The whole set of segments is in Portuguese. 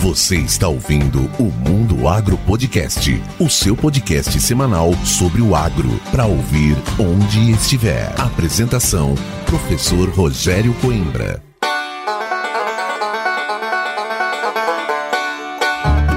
Você está ouvindo o Mundo Agro Podcast, o seu podcast semanal sobre o agro, para ouvir onde estiver. Apresentação: Professor Rogério Coimbra.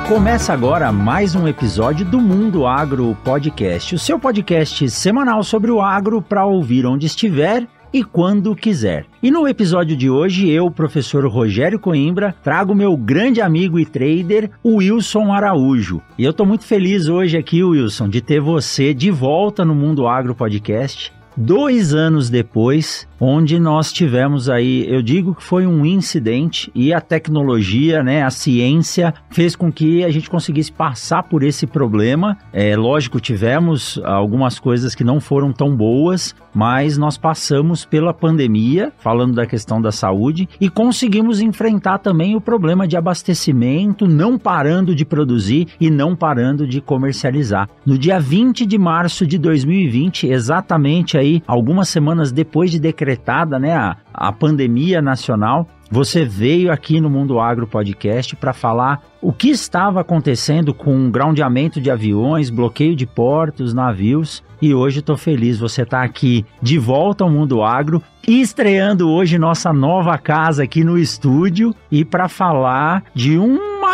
Começa agora mais um episódio do Mundo Agro Podcast, o seu podcast semanal sobre o agro para ouvir onde estiver e quando quiser. E no episódio de hoje, eu, professor Rogério Coimbra, trago meu grande amigo e trader, Wilson Araújo. E eu estou muito feliz hoje aqui, Wilson, de ter você de volta no Mundo Agro Podcast dois anos depois, onde nós tivemos aí, eu digo que foi um incidente e a tecnologia, né, a ciência fez com que a gente conseguisse passar por esse problema. É lógico, tivemos algumas coisas que não foram tão boas, mas nós passamos pela pandemia, falando da questão da saúde, e conseguimos enfrentar também o problema de abastecimento, não parando de produzir e não parando de comercializar. No dia 20 de março de 2020, exatamente aí, algumas semanas depois de decretada né, a, a pandemia nacional, você veio aqui no Mundo Agro Podcast para falar o que estava acontecendo com o groundeamento de aviões, bloqueio de portos, navios. E hoje estou feliz, você está aqui de volta ao Mundo Agro e estreando hoje nossa nova casa aqui no estúdio e para falar de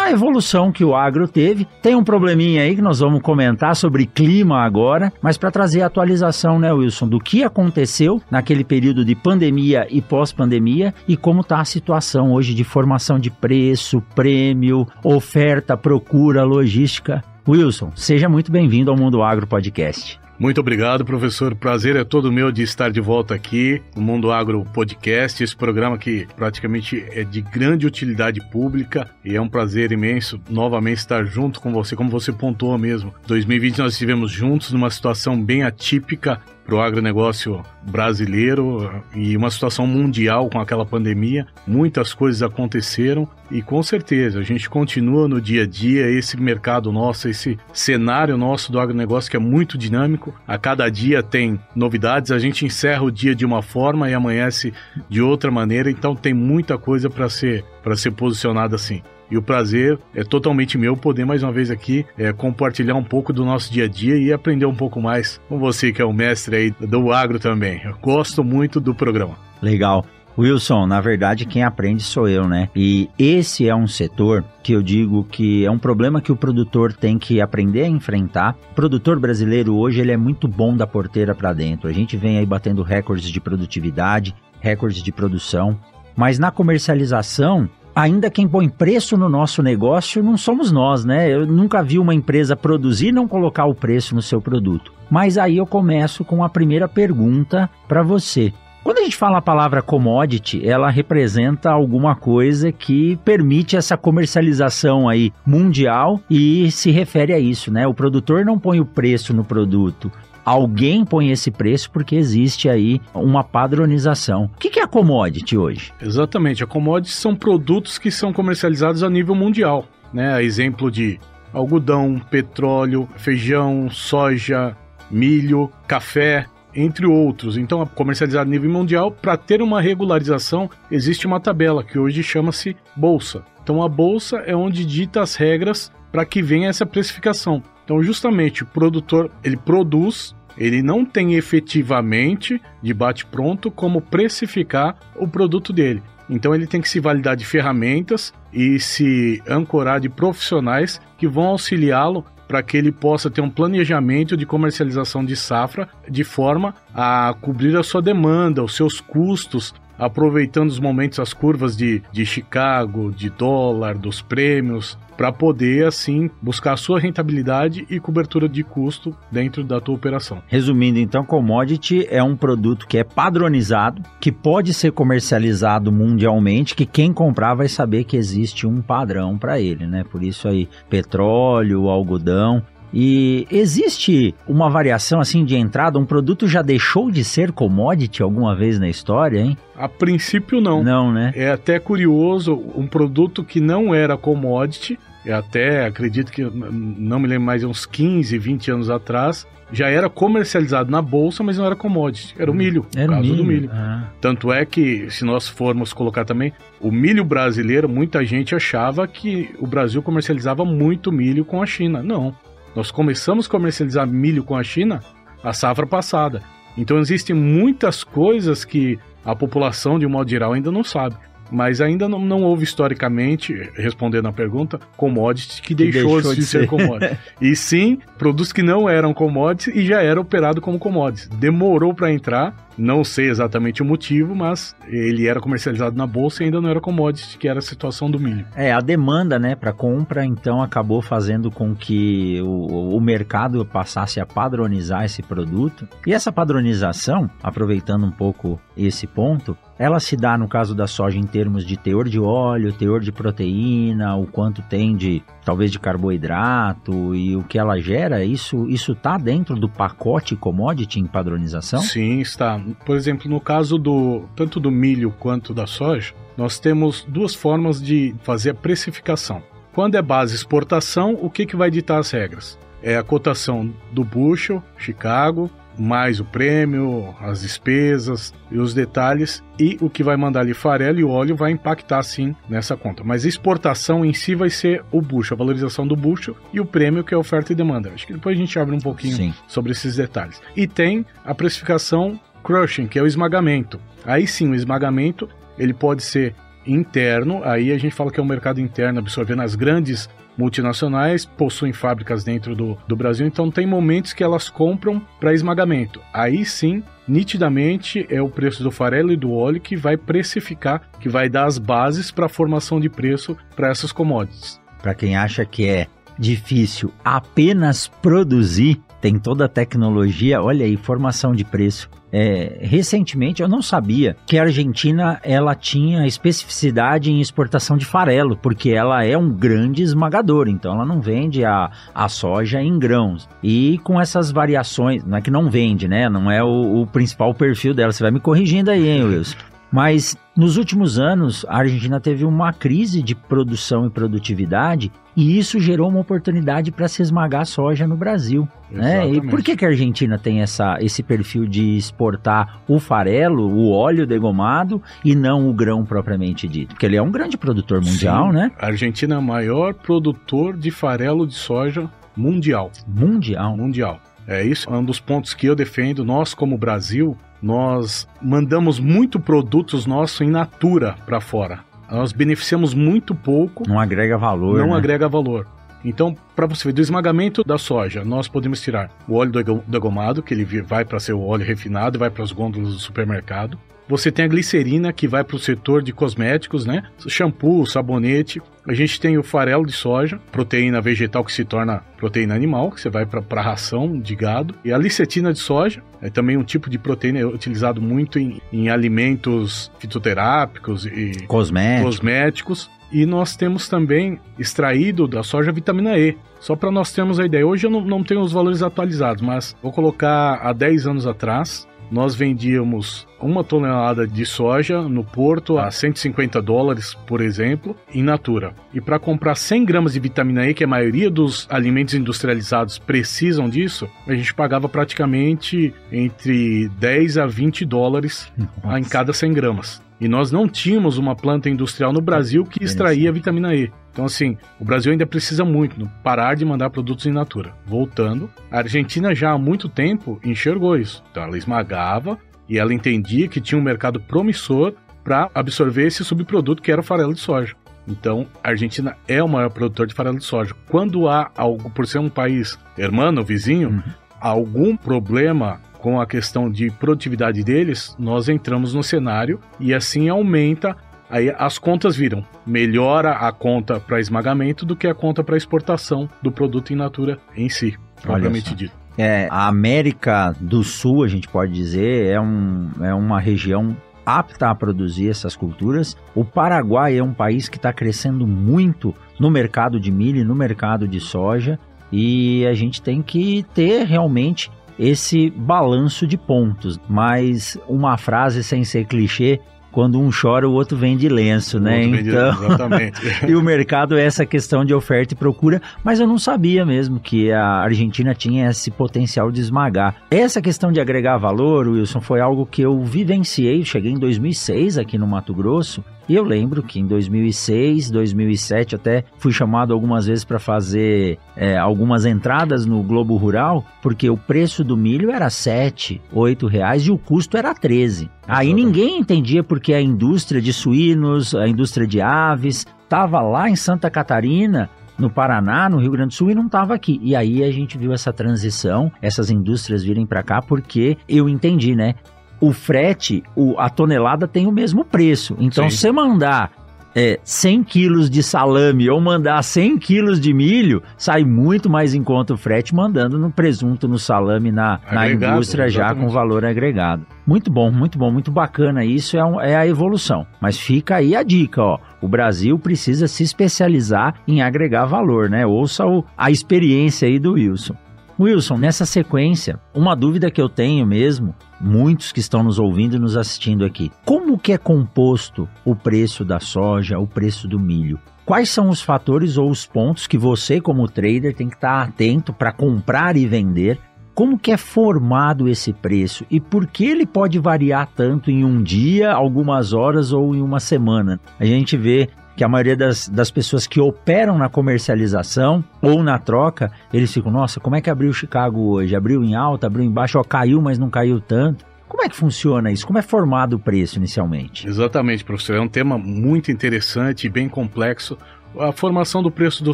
uma evolução que o agro teve. Tem um probleminha aí que nós vamos comentar sobre clima agora, mas para trazer a atualização, né, Wilson, do que aconteceu naquele período de pandemia e pós-pandemia e como está a situação hoje de formação de preço, prêmio, oferta, procura, logística. Wilson, seja muito bem-vindo ao Mundo Agro Podcast. Muito obrigado, professor. Prazer é todo meu de estar de volta aqui no Mundo Agro Podcast, esse programa que praticamente é de grande utilidade pública e é um prazer imenso novamente estar junto com você, como você pontuou mesmo. 2020 nós estivemos juntos numa situação bem atípica para o agronegócio brasileiro e uma situação mundial com aquela pandemia. Muitas coisas aconteceram e com certeza a gente continua no dia a dia esse mercado nosso, esse cenário nosso do agronegócio que é muito dinâmico. A cada dia tem novidades, a gente encerra o dia de uma forma e amanhece de outra maneira, então tem muita coisa para ser para ser posicionada assim. E o prazer é totalmente meu poder mais uma vez aqui é, compartilhar um pouco do nosso dia a dia e aprender um pouco mais com você que é o mestre aí do agro também. Eu gosto muito do programa. Legal. Wilson, na verdade quem aprende sou eu, né? E esse é um setor que eu digo que é um problema que o produtor tem que aprender a enfrentar. O produtor brasileiro hoje ele é muito bom da porteira para dentro. A gente vem aí batendo recordes de produtividade, recordes de produção, mas na comercialização ainda quem põe preço no nosso negócio não somos nós, né? Eu nunca vi uma empresa produzir e não colocar o preço no seu produto. Mas aí eu começo com a primeira pergunta para você. Quando a gente fala a palavra commodity, ela representa alguma coisa que permite essa comercialização aí mundial e se refere a isso, né? O produtor não põe o preço no produto, alguém põe esse preço porque existe aí uma padronização. O que é a commodity hoje? Exatamente, a commodity são produtos que são comercializados a nível mundial, né? Exemplo de algodão, petróleo, feijão, soja, milho, café, entre outros. Então, comercializado a nível mundial, para ter uma regularização, existe uma tabela que hoje chama-se bolsa. Então, a bolsa é onde dita as regras para que venha essa precificação. Então, justamente, o produtor ele produz ele não tem efetivamente de bate-pronto como precificar o produto dele. Então ele tem que se validar de ferramentas e se ancorar de profissionais que vão auxiliá-lo para que ele possa ter um planejamento de comercialização de safra de forma a cobrir a sua demanda, os seus custos, aproveitando os momentos, as curvas de, de Chicago, de dólar, dos prêmios, para poder assim buscar a sua rentabilidade e cobertura de custo dentro da tua operação. Resumindo, então, commodity é um produto que é padronizado, que pode ser comercializado mundialmente, que quem comprar vai saber que existe um padrão para ele, né? Por isso aí, petróleo, algodão, e existe uma variação assim de entrada? Um produto já deixou de ser commodity alguma vez na história, hein? A princípio não. Não, né? É até curioso, um produto que não era commodity, até acredito que não me lembro mais uns 15, 20 anos atrás, já era comercializado na bolsa, mas não era commodity, era o hum. milho, era o caso milho. do milho. Ah. Tanto é que se nós formos colocar também o milho brasileiro, muita gente achava que o Brasil comercializava muito milho com a China. Não. Nós começamos a comercializar milho com a China a safra passada. Então existem muitas coisas que a população, de um modo geral, ainda não sabe mas ainda não, não houve historicamente, respondendo a pergunta, commodity que, que deixou, deixou, de, ser, ser commodity. e sim, produtos que não eram commodities e já era operado como commodities. Demorou para entrar, não sei exatamente o motivo, mas ele era comercializado na bolsa e ainda não era commodity, que era a situação do milho. É, a demanda, né, para compra, então acabou fazendo com que o, o mercado passasse a padronizar esse produto. E essa padronização, aproveitando um pouco esse ponto, ela se dá no caso da soja em termos de teor de óleo, teor de proteína, o quanto tem de talvez de carboidrato e o que ela gera, isso isso tá dentro do pacote commodity em padronização? Sim, está. Por exemplo, no caso do tanto do milho quanto da soja, nós temos duas formas de fazer a precificação. Quando é base exportação, o que, que vai ditar as regras? É a cotação do bushel, Chicago, mais o prêmio, as despesas e os detalhes e o que vai mandar ali farelo e óleo vai impactar sim nessa conta. Mas exportação em si vai ser o bucho, a valorização do bucho e o prêmio que é oferta e demanda. Acho que depois a gente abre um pouquinho sim. sobre esses detalhes. E tem a precificação crushing, que é o esmagamento. Aí sim, o esmagamento ele pode ser interno, aí a gente fala que é um mercado interno, absorvendo as grandes multinacionais possuem fábricas dentro do, do Brasil, então tem momentos que elas compram para esmagamento. Aí sim, nitidamente é o preço do farelo e do óleo que vai precificar, que vai dar as bases para a formação de preço para essas commodities. Para quem acha que é difícil apenas produzir, tem toda a tecnologia, olha aí, formação de preço. É, recentemente eu não sabia que a Argentina ela tinha especificidade em exportação de farelo, porque ela é um grande esmagador, então ela não vende a, a soja em grãos. E com essas variações, não é que não vende, né? Não é o, o principal perfil dela. Você vai me corrigindo aí, hein, Wilson? Mas nos últimos anos, a Argentina teve uma crise de produção e produtividade e isso gerou uma oportunidade para se esmagar soja no Brasil. Né? E por que, que a Argentina tem essa, esse perfil de exportar o farelo, o óleo degomado e não o grão propriamente dito? Porque ele é um grande produtor mundial, Sim, né? A Argentina é o maior produtor de farelo de soja mundial. Mundial? Mundial. É isso, é um dos pontos que eu defendo. Nós, como Brasil, nós mandamos muito produtos nossos em natura para fora. Nós beneficiamos muito pouco. Não agrega valor. Não né? agrega valor. Então, para você ver, do esmagamento da soja, nós podemos tirar o óleo degomado, que ele vai para ser o óleo refinado, vai para as gôndolas do supermercado. Você tem a glicerina, que vai para o setor de cosméticos, né? Shampoo, sabonete. A gente tem o farelo de soja, proteína vegetal que se torna proteína animal, que você vai para a ração de gado. E a licetina de soja, é também um tipo de proteína utilizado muito em, em alimentos fitoterápicos e cosméticos. cosméticos. E nós temos também extraído da soja vitamina E. Só para nós termos a ideia, hoje eu não, não tenho os valores atualizados, mas vou colocar há 10 anos atrás, nós vendíamos uma tonelada de soja no porto a 150 dólares, por exemplo, em natura. E para comprar 100 gramas de vitamina E, que a maioria dos alimentos industrializados precisam disso, a gente pagava praticamente entre 10 a 20 dólares Nossa. em cada 100 gramas. E nós não tínhamos uma planta industrial no Brasil que extraía vitamina E. Então, assim, o Brasil ainda precisa muito parar de mandar produtos in natura. Voltando, a Argentina já há muito tempo enxergou isso. Então, ela esmagava e ela entendia que tinha um mercado promissor para absorver esse subproduto que era o farelo de soja. Então, a Argentina é o maior produtor de farelo de soja. Quando há algo, por ser um país hermano, vizinho, uhum. algum problema com a questão de produtividade deles, nós entramos no cenário e assim aumenta Aí as contas viram. Melhora a conta para esmagamento do que a conta para exportação do produto in natura em si, propriamente dito. É, a América do Sul, a gente pode dizer, é, um, é uma região apta a produzir essas culturas. O Paraguai é um país que está crescendo muito no mercado de milho e no mercado de soja. E a gente tem que ter realmente esse balanço de pontos. Mas uma frase sem ser clichê quando um chora, o outro vem de lenço, né? Então, exatamente. e o mercado é essa questão de oferta e procura, mas eu não sabia mesmo que a Argentina tinha esse potencial de esmagar. Essa questão de agregar valor, Wilson, foi algo que eu vivenciei, cheguei em 2006 aqui no Mato Grosso, e eu lembro que em 2006, 2007 até fui chamado algumas vezes para fazer é, algumas entradas no Globo Rural, porque o preço do milho era 7, 8 reais e o custo era 13. Aí ninguém entendia porque a indústria de suínos, a indústria de aves, estava lá em Santa Catarina no Paraná, no Rio Grande do Sul e não estava aqui. E aí a gente viu essa transição, essas indústrias virem para cá porque eu entendi, né? O frete, o, a tonelada tem o mesmo preço. Então, se você mandar é, 100 quilos de salame ou mandar 100 quilos de milho, sai muito mais em conta o frete mandando no presunto, no salame, na, na indústria exatamente. já com valor agregado. Muito bom, muito bom, muito bacana. Isso é, um, é a evolução. Mas fica aí a dica, ó. O Brasil precisa se especializar em agregar valor, né? Ouça o, a experiência aí do Wilson. Wilson, nessa sequência, uma dúvida que eu tenho mesmo, muitos que estão nos ouvindo e nos assistindo aqui. Como que é composto o preço da soja, o preço do milho? Quais são os fatores ou os pontos que você, como trader, tem que estar atento para comprar e vender? Como que é formado esse preço e por que ele pode variar tanto em um dia, algumas horas ou em uma semana? A gente vê que a maioria das, das pessoas que operam na comercialização ou na troca, eles ficam, nossa, como é que abriu Chicago hoje? Abriu em alta, abriu em baixo, ó, caiu, mas não caiu tanto. Como é que funciona isso? Como é formado o preço inicialmente? Exatamente, professor. É um tema muito interessante e bem complexo. A formação do preço do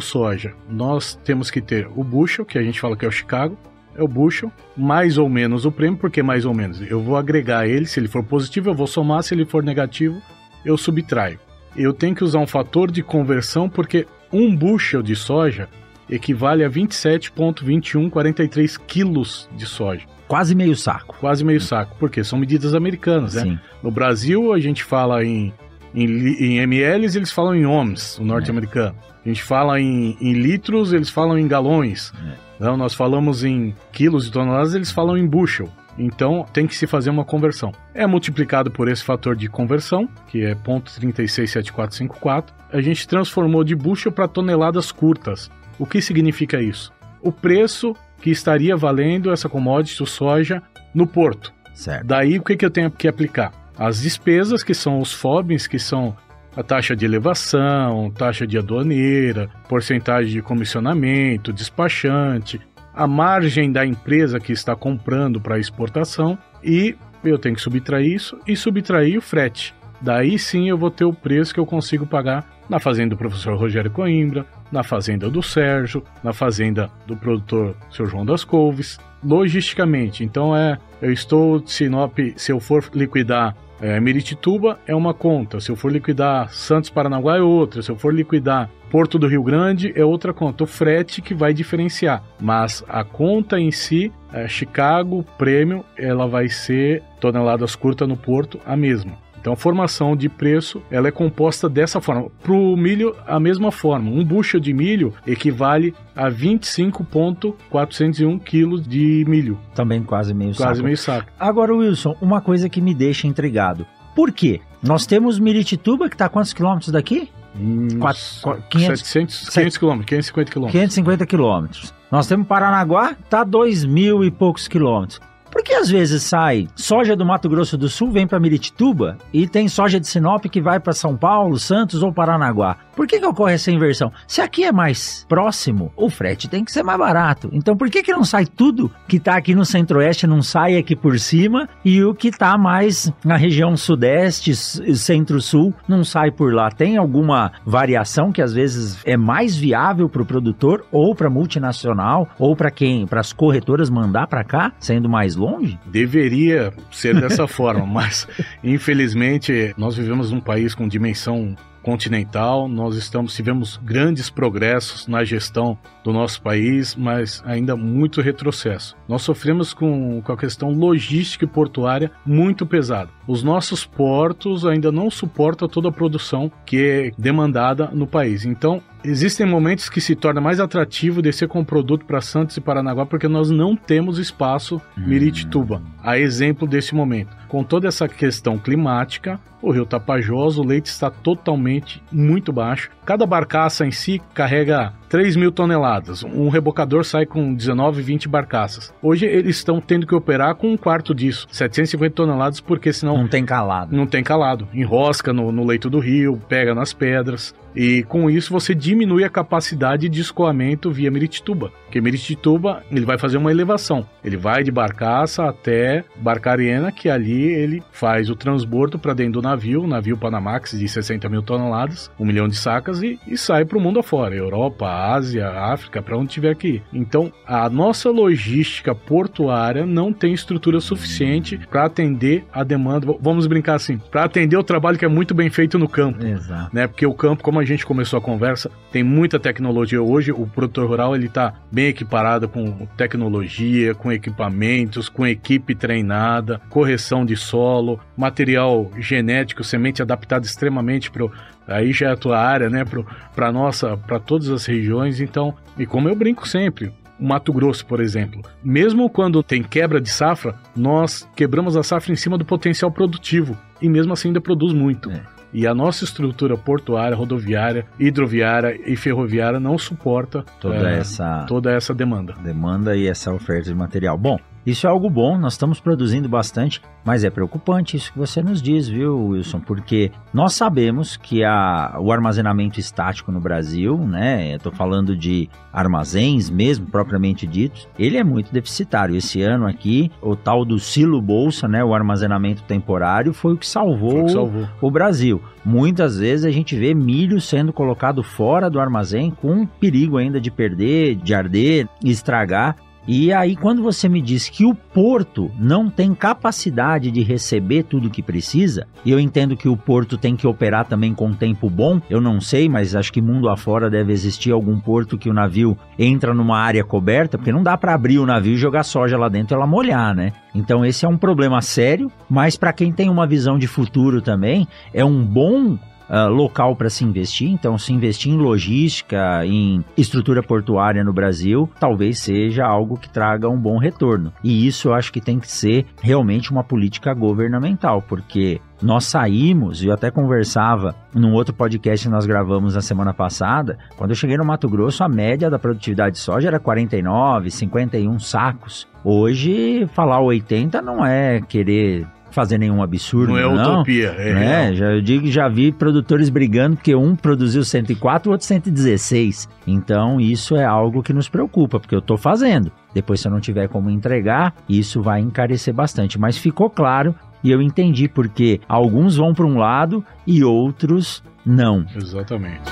soja. Nós temos que ter o bushel, que a gente fala que é o Chicago, é o bushel, mais ou menos o prêmio, porque mais ou menos eu vou agregar ele, se ele for positivo eu vou somar, se ele for negativo eu subtraio eu tenho que usar um fator de conversão porque um bushel de soja equivale a 27,2143 quilos de soja. Quase meio saco. Quase meio saco, porque são medidas americanas, né? Sim. No Brasil, a gente fala em, em, em ml, eles falam em ohms, o norte-americano. É. A gente fala em, em, litros, eles falam em galões. É. Então, nós falamos em quilos e toneladas, eles falam em bushel. Então tem que se fazer uma conversão. É multiplicado por esse fator de conversão, que é 0.367454. A gente transformou de bushel para toneladas curtas. O que significa isso? O preço que estaria valendo essa commodity, o soja, no porto. Certo. Daí o que, que eu tenho que aplicar? As despesas, que são os FOBs, que são a taxa de elevação, taxa de aduaneira, porcentagem de comissionamento, despachante, a margem da empresa que está comprando para exportação e eu tenho que subtrair isso e subtrair o frete. Daí sim eu vou ter o preço que eu consigo pagar na fazenda do professor Rogério Coimbra, na fazenda do Sérgio, na fazenda do produtor Sr. João das Couves, logisticamente. Então é, eu estou Sinop, se eu for liquidar é, Meritituba é uma conta, se eu for liquidar Santos Paranaguá é outra, se eu for liquidar Porto do Rio Grande é outra conta, o frete que vai diferenciar, mas a conta em si, é, Chicago Prêmio, ela vai ser toneladas curtas no porto a mesma. Então a formação de preço ela é composta dessa forma. Para o milho, a mesma forma. Um bushel de milho equivale a 25,401 quilos de milho. Também quase meio quase saco. Quase meio saco. Agora, Wilson, uma coisa que me deixa intrigado. Por quê? Nós temos Miritituba, que está a quantos quilômetros daqui? Hum, 500, 700, 500 quilômetros, 550 quilômetros. 550 quilômetros. Nós temos Paranaguá, tá 2 mil e poucos quilômetros. Porque às vezes sai soja do Mato Grosso do Sul, vem para Miritituba, e tem soja de Sinop que vai para São Paulo, Santos ou Paranaguá. Por que, que ocorre essa inversão? Se aqui é mais próximo, o frete tem que ser mais barato. Então por que, que não sai tudo que está aqui no centro-oeste, não sai aqui por cima, e o que está mais na região sudeste, centro-sul, não sai por lá? Tem alguma variação que às vezes é mais viável para o produtor, ou para multinacional, ou para quem? Para as corretoras mandar para cá, sendo mais? Longe? Deveria ser dessa forma, mas infelizmente nós vivemos num país com dimensão continental, nós estamos tivemos grandes progressos na gestão do nosso país, mas ainda muito retrocesso. Nós sofremos com, com a questão logística e portuária muito pesada. Os nossos portos ainda não suportam toda a produção que é demandada no país. Então, existem momentos que se torna mais atrativo descer com o produto para Santos e Paranaguá porque nós não temos espaço Miritituba. a exemplo desse momento. Com toda essa questão climática, o rio Tapajós, o leite está totalmente muito baixo. Cada barcaça em si carrega 3 mil toneladas. Um rebocador sai com 19, 20 barcaças. Hoje eles estão tendo que operar com um quarto disso, 750 toneladas, porque senão. Não tem calado. Não tem calado. Enrosca no, no leito do rio, pega nas pedras. E com isso você diminui a capacidade de escoamento via Miritituba. Porque Miritituba ele vai fazer uma elevação. Ele vai de Barcaça até Barcarena, que ali ele faz o transbordo para dentro do navio, o navio Panamax de 60 mil toneladas, um milhão de sacas, e, e sai para o mundo afora. Europa, Ásia, África, para onde tiver que ir. Então a nossa logística portuária não tem estrutura suficiente para atender a demanda. Vamos brincar assim, para atender o trabalho que é muito bem feito no campo. Exato. Né? Porque o campo, como a gente começou a conversa, tem muita tecnologia hoje. O produtor rural ele está bem equiparado com tecnologia, com equipamentos, com equipe treinada, correção de solo, material genético, semente adaptada extremamente para aí já é a tua área, né, para nossa, para todas as regiões. Então, e como eu brinco sempre, Mato Grosso, por exemplo. Mesmo quando tem quebra de safra, nós quebramos a safra em cima do potencial produtivo e mesmo assim ainda produz muito. É. E a nossa estrutura portuária, rodoviária, hidroviária e ferroviária não suporta toda, é, essa, toda essa demanda. Demanda e essa oferta de material. Bom, isso é algo bom, nós estamos produzindo bastante, mas é preocupante isso que você nos diz, viu, Wilson? Porque nós sabemos que a, o armazenamento estático no Brasil, né? Estou falando de armazéns mesmo, propriamente ditos, ele é muito deficitário. Esse ano aqui, o tal do silo bolsa, né? O armazenamento temporário foi o que salvou, o, que salvou. o Brasil. Muitas vezes a gente vê milho sendo colocado fora do armazém com perigo ainda de perder, de arder, estragar. E aí, quando você me diz que o porto não tem capacidade de receber tudo que precisa, e eu entendo que o porto tem que operar também com tempo bom, eu não sei, mas acho que mundo afora deve existir algum porto que o navio entra numa área coberta, porque não dá para abrir o navio e jogar soja lá dentro e ela molhar, né? Então esse é um problema sério, mas para quem tem uma visão de futuro também, é um bom uh, local para se investir. Então, se investir em logística, em estrutura portuária no Brasil, talvez seja algo que traga um bom retorno. E isso eu acho que tem que ser realmente uma política governamental, porque nós saímos, eu até conversava num outro podcast que nós gravamos na semana passada, quando eu cheguei no Mato Grosso, a média da produtividade de soja era 49, 51 sacos. Hoje, falar 80 não é querer fazer nenhum absurdo. Não é não, utopia, é né? Já, eu digo já vi produtores brigando porque um produziu 104 e o outro 116. Então isso é algo que nos preocupa, porque eu estou fazendo. Depois, se eu não tiver como entregar, isso vai encarecer bastante. Mas ficou claro e eu entendi porque alguns vão para um lado e outros não. Exatamente.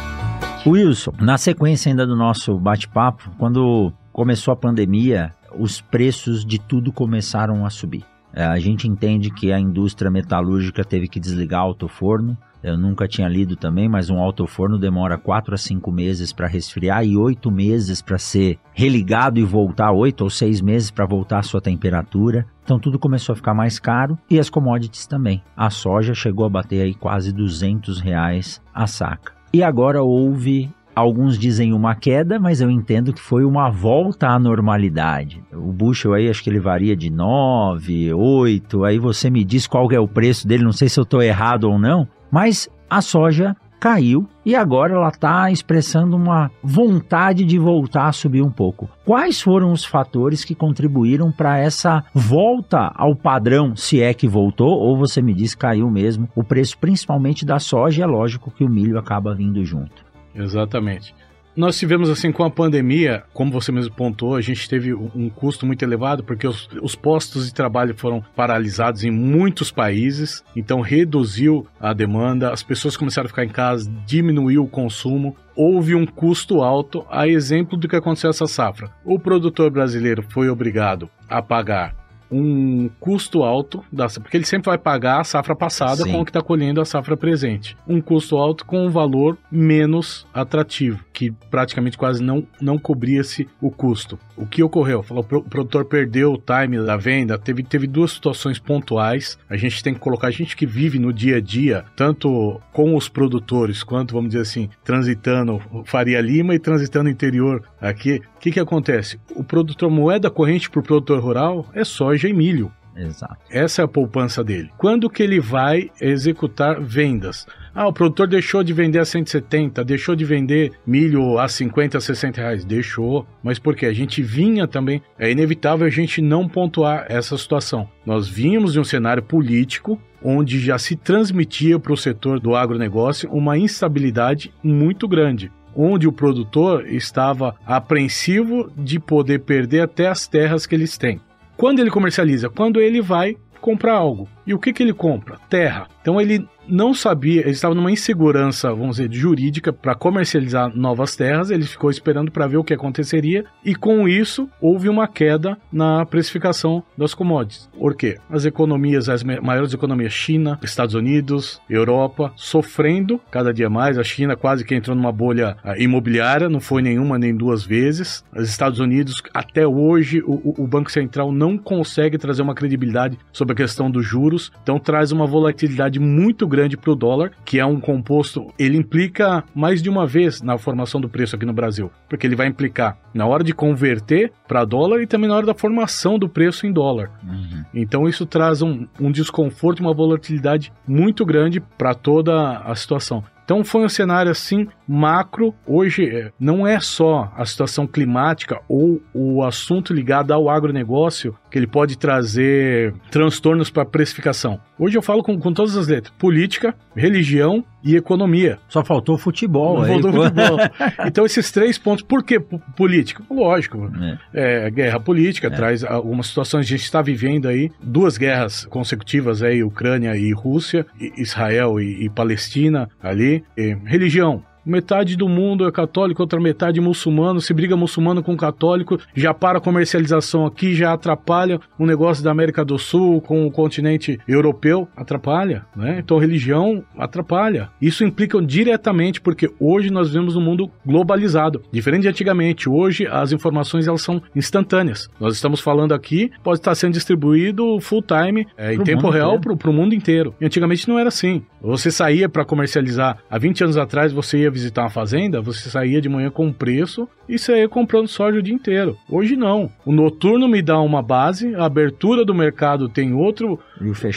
Wilson, na sequência ainda do nosso bate-papo, quando começou a pandemia, os preços de tudo começaram a subir. É, a gente entende que a indústria metalúrgica teve que desligar autoforno. Eu nunca tinha lido também, mas um autoforno demora 4 a 5 meses para resfriar e 8 meses para ser religado e voltar, 8 ou 6 meses para voltar à sua temperatura. Então tudo começou a ficar mais caro e as commodities também. A soja chegou a bater aí quase 200 reais a saca. E agora houve Alguns dizem uma queda, mas eu entendo que foi uma volta à normalidade. O bushel aí acho que ele varia de 9, 8, aí você me diz qual é o preço dele, não sei se eu estou errado ou não, mas a soja caiu e agora ela está expressando uma vontade de voltar a subir um pouco. Quais foram os fatores que contribuíram para essa volta ao padrão, se é que voltou, ou você me diz caiu mesmo o preço, principalmente da soja? É lógico que o milho acaba vindo junto. Exatamente. Nós tivemos, assim, com a pandemia, como você mesmo pontuou, a gente teve um custo muito elevado, porque os, os, postos de trabalho foram paralisados em muitos países, então reduziu a demanda, as pessoas começaram a ficar em casa, diminuiu o consumo, houve um custo alto, a exemplo do que aconteceu essa safra. O produtor brasileiro foi obrigado a pagar um custo alto, da, porque ele sempre vai pagar a safra passada Sim. com o que está colhendo a safra presente. Um custo alto com um valor menos atrativo, que praticamente quase não, não cobria-se o custo. O que ocorreu? Falou, o produtor perdeu o time da venda, teve, teve duas situações pontuais. A gente tem que colocar, a gente que vive no dia a dia, tanto com os produtores, quanto, vamos dizer assim, transitando Faria Lima e transitando interior aqui. O que, que acontece? O produtor moeda corrente para o produtor rural é soja soja e milho. Exato. Essa é a poupança dele. Quando que ele vai executar vendas? Ah, o produtor deixou de vender a 170, deixou de vender milho a 50, 60 reais. Deixou. Mas por quê? A gente vinha também. É inevitável a gente não pontuar essa situação. Nós vínhamos de um cenário político onde já se transmitia para o setor do agronegócio uma instabilidade muito grande onde o produtor estava apreensivo de poder perder até as terras que eles têm. Quando ele comercializa? Quando ele vai comprar algo. E o que, que ele compra? Terra. Então ele não sabia, ele estava numa insegurança, vamos dizer, jurídica para comercializar novas terras, ele ficou esperando para ver o que aconteceria e com isso houve uma queda na precificação das commodities. Por quê? As economias, as maiores economias, China, Estados Unidos, Europa, sofrendo cada dia mais, a China quase que entrou numa bolha ah, imobiliária, não foi nenhuma nem duas vezes. Os Estados Unidos, até hoje, o, o Banco Central não consegue trazer uma credibilidade sobre a questão dos juros, então traz uma volatilidade muito grande para o dólar, que é um composto, ele implica mais de uma vez na formação do preço aqui no Brasil, porque ele vai implicar na hora de converter para dólar e também na hora da formação do preço em dólar. Uhum. Então isso traz um, um desconforto e uma volatilidade muito grande para toda a situação. Então foi um cenário assim macro. Hoje é, não é só a situação climática ou o assunto ligado ao agronegócio que ele pode trazer transtornos para a precificação. Hoje eu falo com, com todas as letras: política, religião e economia. Só faltou futebol. Não faltou futebol. então, esses três pontos. Por que política? Lógico. É. é guerra política é. traz algumas situações. A gente está vivendo aí duas guerras consecutivas aí, Ucrânia e Rússia, Israel e, e Palestina ali. E, religião metade do mundo é católico, outra metade muçulmano, se briga muçulmano com católico, já para a comercialização aqui, já atrapalha o negócio da América do Sul com o continente europeu, atrapalha, né? Então religião atrapalha. Isso implica diretamente porque hoje nós vivemos um mundo globalizado, diferente de antigamente. Hoje as informações elas são instantâneas. Nós estamos falando aqui, pode estar sendo distribuído full time, é, em tempo real para o mundo inteiro. E antigamente não era assim. Você saía para comercializar há 20 anos atrás, você ia visitar uma fazenda, você saía de manhã com um preço e saía comprando soja o dia inteiro. Hoje não. O noturno me dá uma base, a abertura do mercado tem outro,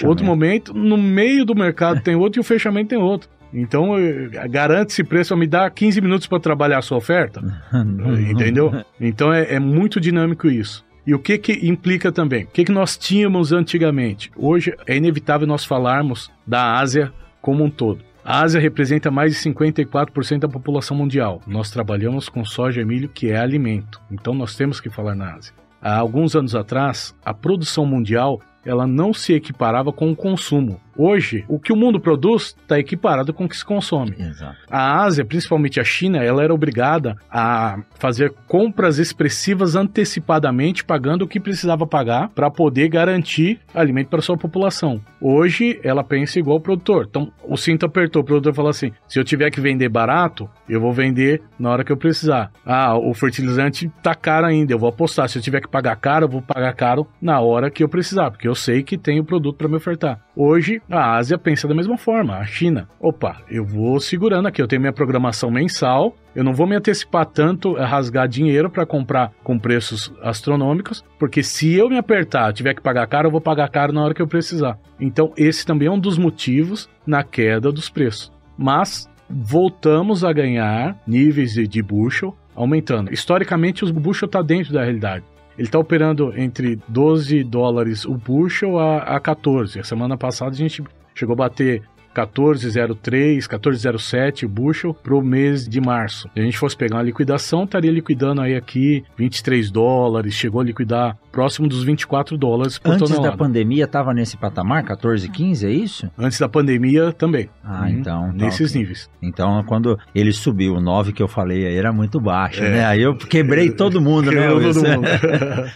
outro momento, no meio do mercado tem outro e o fechamento tem outro. Então, eh, garante esse preço, me dá 15 minutos para trabalhar a sua oferta. Entendeu? Então, é, é, muito dinâmico isso. E o que que implica também? O que que nós tínhamos antigamente? Hoje é inevitável nós falarmos da Ásia como um todo. A Ásia representa mais de 54% da população mundial. Nós trabalhamos com soja e milho, que é alimento. Então nós temos que falar na Ásia. Há alguns anos atrás, a produção mundial ela não se equiparava com o consumo. Hoje, o que o mundo produz está equiparado com o que se consome. Exato. A Ásia, principalmente a China, ela era obrigada a fazer compras expressivas antecipadamente, pagando o que precisava pagar para poder garantir alimento para sua população. Hoje, ela pensa igual o produtor. Então, o cinto apertou, o produtor fala assim: se eu tiver que vender barato, eu vou vender na hora que eu precisar. Ah, o fertilizante tá caro ainda, eu vou apostar. Se eu tiver que pagar caro, eu vou pagar caro na hora que eu precisar, porque eu sei que tem o produto para me ofertar. Hoje, a Ásia pensa da mesma forma, a China. Opa, eu vou segurando aqui, eu tenho minha programação mensal, eu não vou me antecipar tanto a rasgar dinheiro para comprar com preços astronômicos, porque se eu me apertar, tiver que pagar caro, eu vou pagar caro na hora que eu precisar. Então, esse também é um dos motivos na queda dos preços. Mas voltamos a ganhar níveis de, bushel aumentando. Historicamente, o bushel está dentro da realidade. Ele está operando entre 12 dólares o bushel a, a 14. A semana passada a gente chegou a bater 14,03, 14,07 bushel para o mês de março. Se a gente fosse pegar uma liquidação, estaria liquidando aí aqui 23 dólares, chegou a liquidar próximo dos 24 dólares por Antes tonelada. da pandemia estava nesse patamar, 14, 15, é isso? Antes da pandemia também. Ah, hum, então. Nesses tá, níveis. Então, quando ele subiu, o 9 que eu falei aí era muito baixo, é. né? Aí eu quebrei todo mundo, né? todo mundo.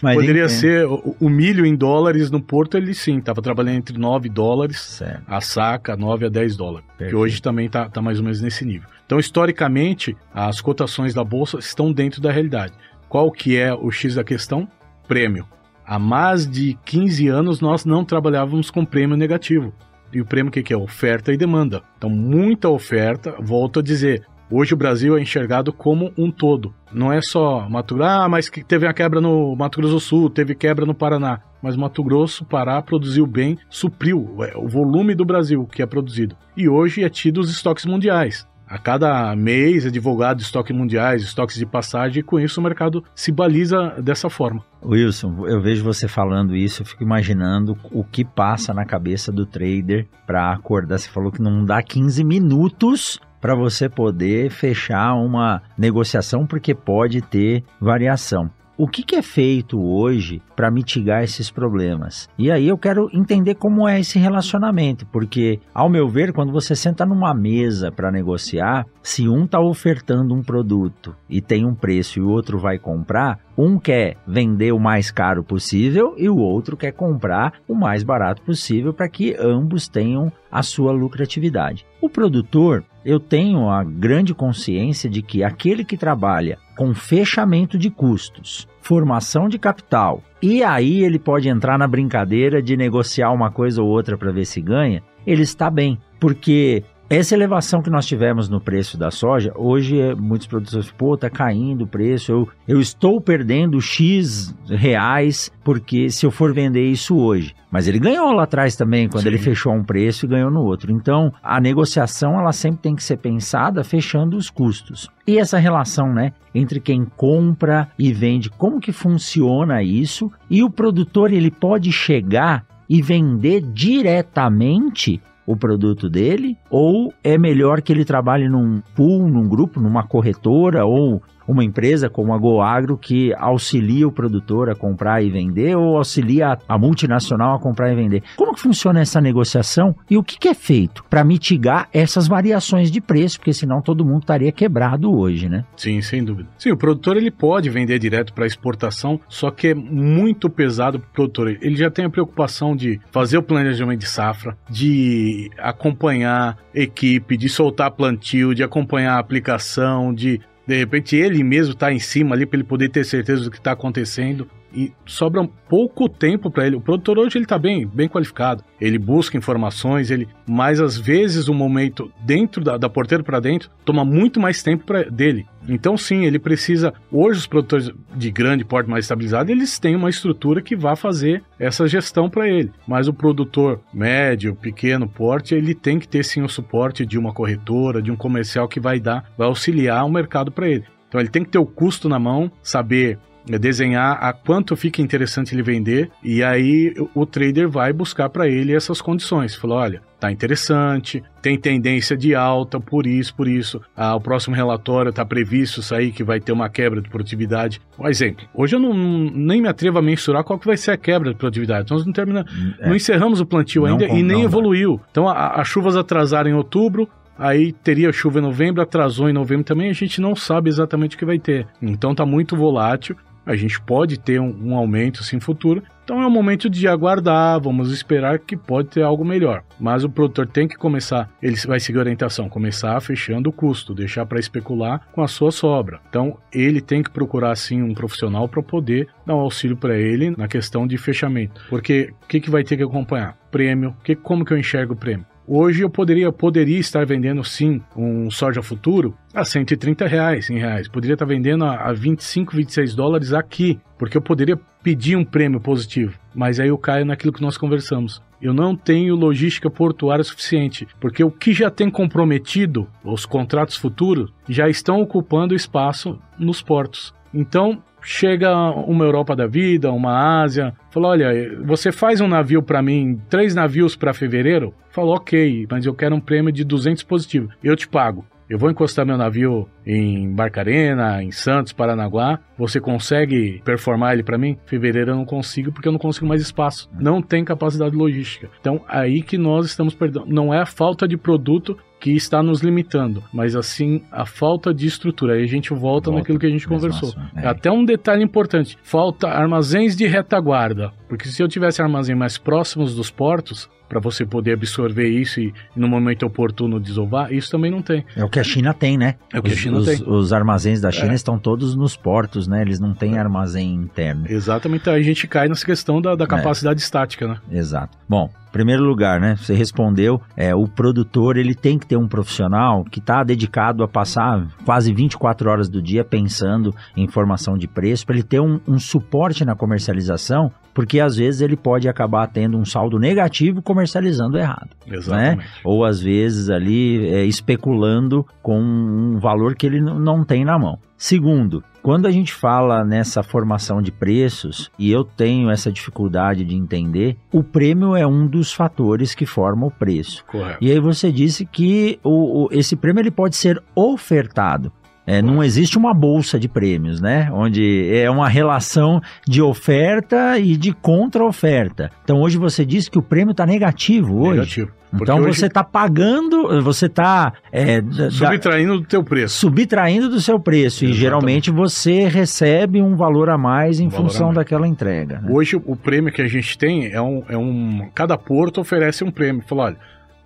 Poderia ser o, o, milho em dólares no porto, ele sim, estava trabalhando entre 9 dólares, certo. a saca, 9 a 10 dólares. Perfeito. Que hoje também está tá mais ou menos nesse nível. Então, historicamente, as cotações da bolsa estão dentro da realidade. Qual que é o X da questão? Prêmio. Há mais de 15 anos nós não trabalhávamos com prêmio negativo. E o prêmio que, que é? Oferta e demanda. Então, muita oferta, volto a dizer, Hoje o Brasil é enxergado como um todo. Não é só Mato Grosso, ah, mas que teve a quebra no Mato Grosso do Sul, teve quebra no Paraná. Mas Mato Grosso, Pará produziu bem, supriu é, o volume do Brasil que é produzido. E hoje é tido os estoques mundiais. A cada mês é divulgado estoques mundiais, estoques de passagem, e com isso o mercado se baliza dessa forma. Wilson, eu vejo você falando isso, eu fico imaginando o que passa na cabeça do trader para acordar. Você falou que não dá 15 minutos para você poder fechar uma negociação, porque pode ter variação. O que, que é feito hoje para mitigar esses problemas? E aí eu quero entender como é esse relacionamento, porque, ao meu ver, quando você senta numa mesa para negociar, se um está ofertando um produto e tem um preço e o outro vai comprar, um quer vender o mais caro possível e o outro quer comprar o mais barato possível para que ambos tenham a sua lucratividade. O produtor, eu tenho a grande consciência de que aquele que trabalha com fechamento de custos, formação de capital, e aí ele pode entrar na brincadeira de negociar uma coisa ou outra para ver se ganha, ele está bem, porque essa elevação que nós tivemos no preço da soja, hoje é, muitos produtores, pô, tá caindo o preço, eu, eu estou perdendo X reais, porque se eu for vender isso hoje. Mas ele ganhou lá atrás também, quando Sim. ele fechou um preço e ganhou no outro. Então, a negociação, ela sempre tem que ser pensada fechando os custos. E essa relação, né, entre quem compra e vende, como que funciona isso? E o produtor, ele pode chegar e vender diretamente o produto dele? Ou é melhor que ele trabalhe num pool, num grupo, numa corretora ou uma empresa como a GoAgro que auxilia o produtor a comprar e vender ou auxilia a multinacional a comprar e vender. Como que funciona essa negociação e o que, que é feito para mitigar essas variações de preço? Porque senão todo mundo estaria quebrado hoje, né? Sim, sem dúvida. Sim, o produtor ele pode vender direto para exportação, só que é muito pesado para o produtor. Ele já tem a preocupação de fazer o planejamento de safra, de acompanhar equipe, de soltar plantio, de acompanhar a aplicação, de de repente ele mesmo está em cima ali para ele poder ter certeza do que está acontecendo e sobra pouco tempo para ele. O produtor hoje ele está bem, bem qualificado. Ele busca informações, ele, mas às vezes o momento dentro da, da porteira para dentro toma muito mais tempo para dele. Então sim, ele precisa. Hoje os produtores de grande porte mais estabilizado eles têm uma estrutura que vai fazer essa gestão para ele. Mas o produtor médio, pequeno porte, ele tem que ter sim o suporte de uma corretora, de um comercial que vai dar, vai auxiliar o mercado para ele. Então ele tem que ter o custo na mão, saber desenhar a quanto fica interessante ele vender e aí o trader vai buscar para ele essas condições. Falou, olha, tá interessante, tem tendência de alta, por isso, por isso. Ah, o próximo relatório está previsto sair que vai ter uma quebra de produtividade. Um exemplo, hoje eu não, nem me atrevo a mensurar qual que vai ser a quebra de produtividade. Então nós não, termina, é. não encerramos o plantio não ainda e nem evoluiu. Então as chuvas atrasaram em outubro, aí teria chuva em novembro, atrasou em novembro também, a gente não sabe exatamente o que vai ter. Então tá muito volátil a gente pode ter um, um aumento assim futuro. Então é o momento de aguardar, vamos esperar que pode ter algo melhor. Mas o produtor tem que começar, ele vai seguir a orientação, começar fechando o custo, deixar para especular com a sua sobra. Então ele tem que procurar sim um profissional para poder dar um auxílio para ele na questão de fechamento. Porque o que, que vai ter que acompanhar? Prêmio, que, como que eu enxergo o prêmio? Hoje eu poderia, poderia estar vendendo sim um soja futuro a 130 reais, em reais. Poderia estar vendendo a, 25, 26 dólares aqui, porque eu poderia pedir um prêmio positivo. Mas aí eu caio naquilo que nós conversamos. Eu não tenho logística portuária suficiente, porque o que já tem comprometido, os contratos futuros, já estão ocupando espaço nos portos. Então, chega uma Europa da vida, uma Ásia, fala: olha, você faz um navio para mim, três navios para fevereiro? Falou: ok, mas eu quero um prêmio de 200 positivo, eu te pago. Eu vou encostar meu navio em Barcarena, em Santos, Paranaguá. Você consegue performar ele para mim? Fevereiro eu não consigo porque eu não consigo mais espaço. Não tem capacidade logística. Então, aí que nós estamos perdendo. Não é a falta de produto que está nos limitando, mas assim a falta de estrutura. Aí a gente volta, volta naquilo que a gente conversou. É. Até um detalhe importante: falta armazéns de retaguarda. Porque se eu tivesse armazém mais próximos dos portos, para você poder absorver isso e no momento oportuno desovar, isso também não tem. É o que a China tem, né? É o que os, a China os, tem. Os armazéns da China É. estão todos nos portos, né? Eles não têm armazém interno. Exatamente, aí a gente cai nessa questão da, da capacidade estática, né? Exato. Bom, primeiro lugar, né? Você respondeu, é, o produtor ele tem que ter um profissional que está dedicado a passar quase 24 horas do dia pensando em formação de preço, para ele ter um, um suporte na comercialização, porque às vezes ele pode acabar tendo um saldo negativo comercializando errado. Exatamente. Ou às vezes ali é, especulando com um valor que ele não tem na mão. Segundo, quando a gente fala nessa formação de preços, e eu tenho essa dificuldade de entender, o prêmio é um dos fatores que forma o preço. Correto. E aí você disse que o, o- esse prêmio ele pode ser ofertado. É, não existe uma bolsa de prêmios, né? Onde é uma relação de oferta e de contra-oferta. Então hoje você disse que o prêmio está negativo hoje. Negativo. Então hoje- você está pagando, você está Subtraindo do teu preço. subtraindo do seu preço e Exatamente. geralmente você recebe um valor a mais em Um função daquela entrega. né? Hoje o prêmio que a gente tem é um, é um. Cada porto oferece um prêmio. Fala, olha,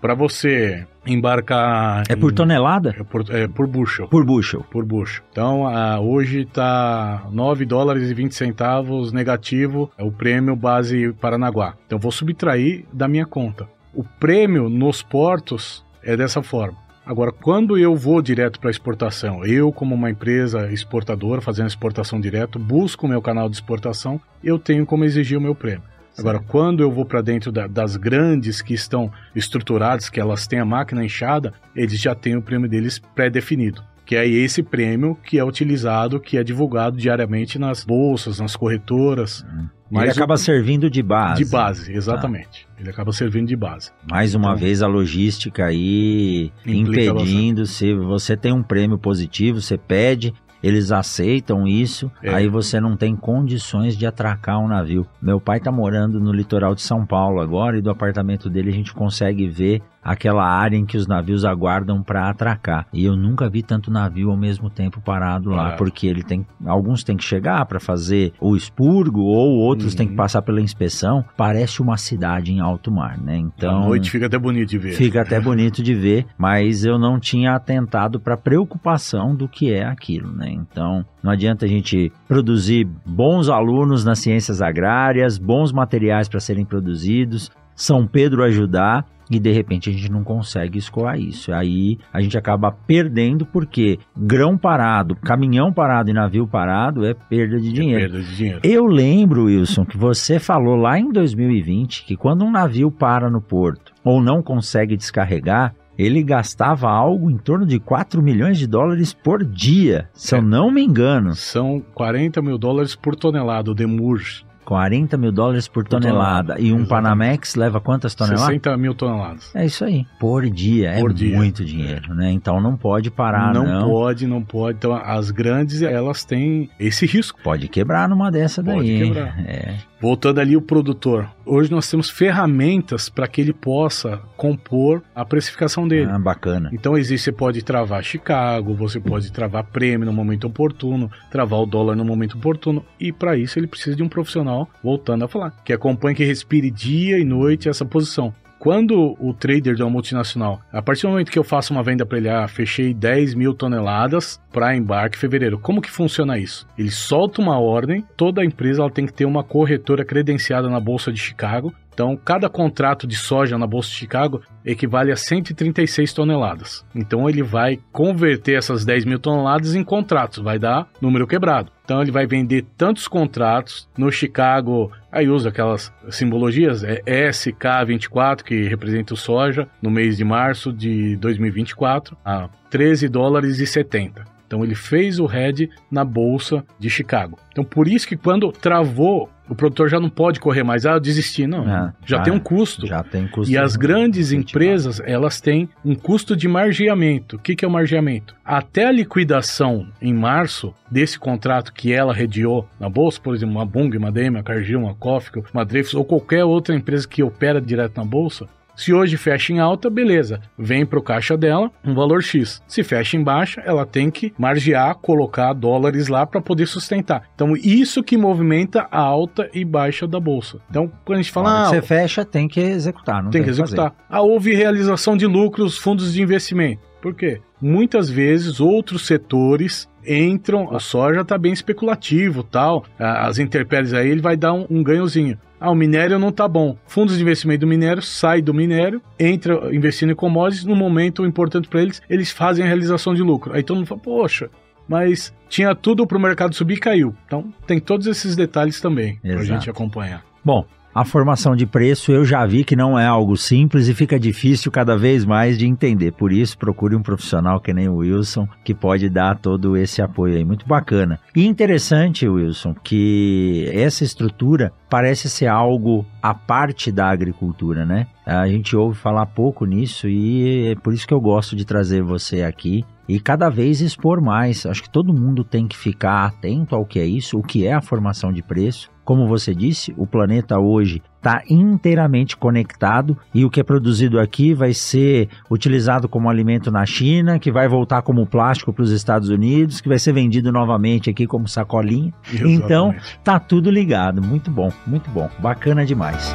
para você embarcar. É por em- tonelada? É por, é por bushel. Por bushel. Por bushel. Então, ah, hoje está 9 dólares e 20 centavos negativo, é o prêmio base Paranaguá. Então, vou subtrair da minha conta. O prêmio nos portos é dessa forma. Agora, quando eu vou direto para exportação, eu, como uma empresa exportadora, fazendo exportação direto, busco o meu canal de exportação, eu tenho como exigir o meu prêmio. Agora, quando eu vou para dentro da- das grandes que estão estruturadas, que elas têm a máquina inchada, eles já têm o prêmio deles pré-definido. Que é esse prêmio que é utilizado, que é divulgado diariamente nas bolsas, nas corretoras. Ele Mas o- acaba servindo de base. de base, exatamente. Ele acaba servindo de base. Mais uma Então- vez a logística aí impedindo, se você tem um prêmio positivo, você pede, eles aceitam isso, É. aí você não tem condições de atracar um navio. Meu pai tá morando no litoral de São Paulo agora e do apartamento dele a gente consegue ver aquela área em que os navios aguardam para atracar. E eu nunca vi tanto navio ao mesmo tempo parado lá, É. porque ele tem alguns têm que chegar para fazer o expurgo ou outros Uhum. têm que passar pela inspeção. Parece uma cidade em alto mar, né? Então à noite fica até bonito de ver. Fica até bonito de ver, mas eu não tinha atentado para a preocupação do que é aquilo, né? Então, não adianta a gente produzir bons alunos nas ciências agrárias, bons materiais para serem produzidos, São Pedro ajudar e de repente a gente não consegue escoar isso. Aí a gente acaba perdendo porque grão parado, caminhão parado e navio parado é perda de É dinheiro. perda de dinheiro. Eu lembro, Wilson, que você falou lá em 2020 que quando um navio para no porto ou não consegue descarregar, ele gastava algo em torno de 4 milhões de dólares por dia, se eu É. não me engano. São 40 mil dólares por tonelada, o Demurs. 40 mil dólares por tonelada. tonelada, E um exatamente. Panamex leva quantas toneladas? 60 mil toneladas. É isso aí. Por dia. Por é dia. muito dinheiro, né? Então não pode parar, não. não, pode, não pode. Então, as grandes, elas têm esse risco. Pode quebrar numa dessa daí. Pode quebrar. É. Voltando ali o produtor. Hoje nós temos ferramentas para que ele possa compor a precificação dele. Ah, bacana. Então existe, você pode travar Chicago, você pode travar prêmio no momento oportuno, travar o dólar no momento oportuno, e para isso ele precisa de um profissional, voltando a falar, que acompanhe, que respire dia e noite essa posição. Quando o trader de uma multinacional, a partir do momento que eu faço uma venda para ele, ah, fechei 10 mil toneladas para embarque em fevereiro, como que funciona isso? Ele solta uma ordem, toda empresa ela tem que ter uma corretora credenciada na Bolsa de Chicago, então, cada contrato de soja na Bolsa de Chicago equivale a 136 toneladas. Então, ele vai converter essas 10 mil toneladas em contratos, vai dar número quebrado. Então, ele vai vender tantos contratos no Chicago. Aí usa aquelas simbologias, é SK24, que representa o soja, no mês de março de 2024, a 13 dólares e 70. Então ele fez o head na bolsa de Chicago. Então por isso que quando travou, o produtor já não pode correr mais. Ah, eu desisti. Não, Ah, já ah, tem um custo. Já tem custo. E as grandes empresas, elas têm um custo de margeamento. O que, que é o margeamento? Até a liquidação em março desse contrato que ela rediou na bolsa, por exemplo, uma Bung, uma DM, uma Cargill, uma Cofco, uma Dreyfus ou qualquer outra empresa que opera direto na bolsa, Se hoje fecha em alta, beleza, vem para o caixa dela um valor X. Se fecha em baixa, ela tem que margear, colocar dólares lá para poder sustentar. Então, isso que movimenta a alta e baixa da bolsa. Então, quando a gente fala. Ah, você fecha, tem que executar, não tem, tem que executar. Fazer. Ah, houve realização de lucros, fundos de investimento. Por quê? Muitas vezes outros setores entram, a soja está bem especulativo, tal, as intempéries aí ele vai dar um, um ganhozinho. Ah, o minério não tá bom. Fundos de investimento do minério sai do minério, entra investindo em commodities, no momento importante para eles, eles fazem a realização de lucro. Aí todo mundo fala, poxa, mas tinha tudo para o mercado subir e caiu. Então tem todos esses detalhes também para a gente acompanhar. Bom, a formação de preço eu já vi que não é algo simples e fica difícil cada vez mais de entender. Por isso, procure um profissional que nem o Wilson, que pode dar todo esse apoio aí. Muito bacana. E interessante, Wilson, que essa estrutura parece ser algo à parte da agricultura, né? A gente ouve falar pouco nisso e é por isso que eu gosto de trazer você aqui e cada vez expor mais. Acho que todo mundo tem que ficar atento ao que é isso, o que é a formação de preço como você disse, o planeta hoje está inteiramente conectado e o que é produzido aqui vai ser utilizado como alimento na China, que vai voltar como plástico para os Estados Unidos, que vai ser vendido novamente aqui como sacolinha. Exatamente. Então, tá tudo ligado. Muito bom, muito bom. Bacana demais.